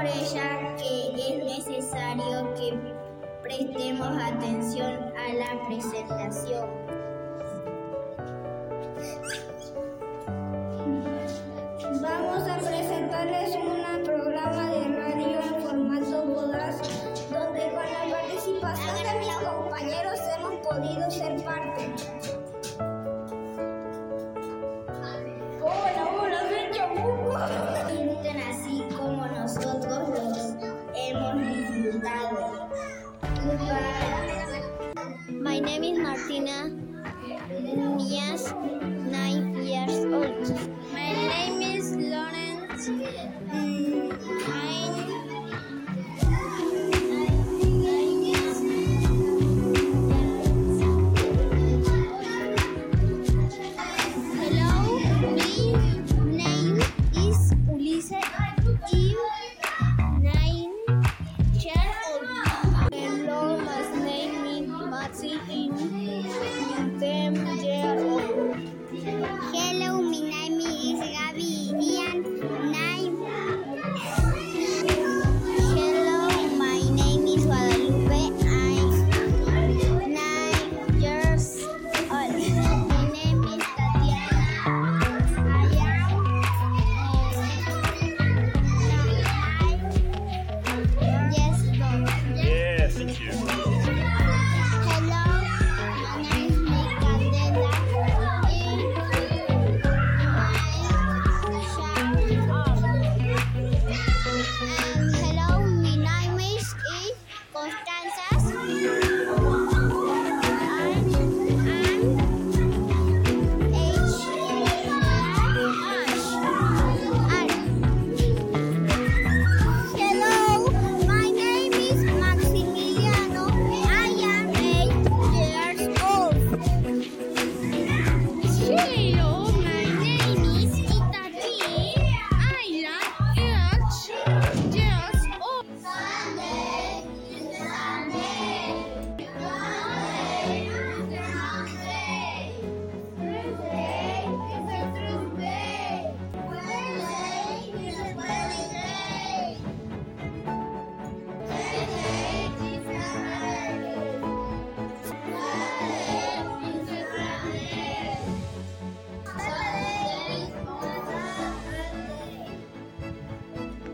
por ella que es necesario que prestemos atención a la presentación. My name is Martina Nias, nine years you.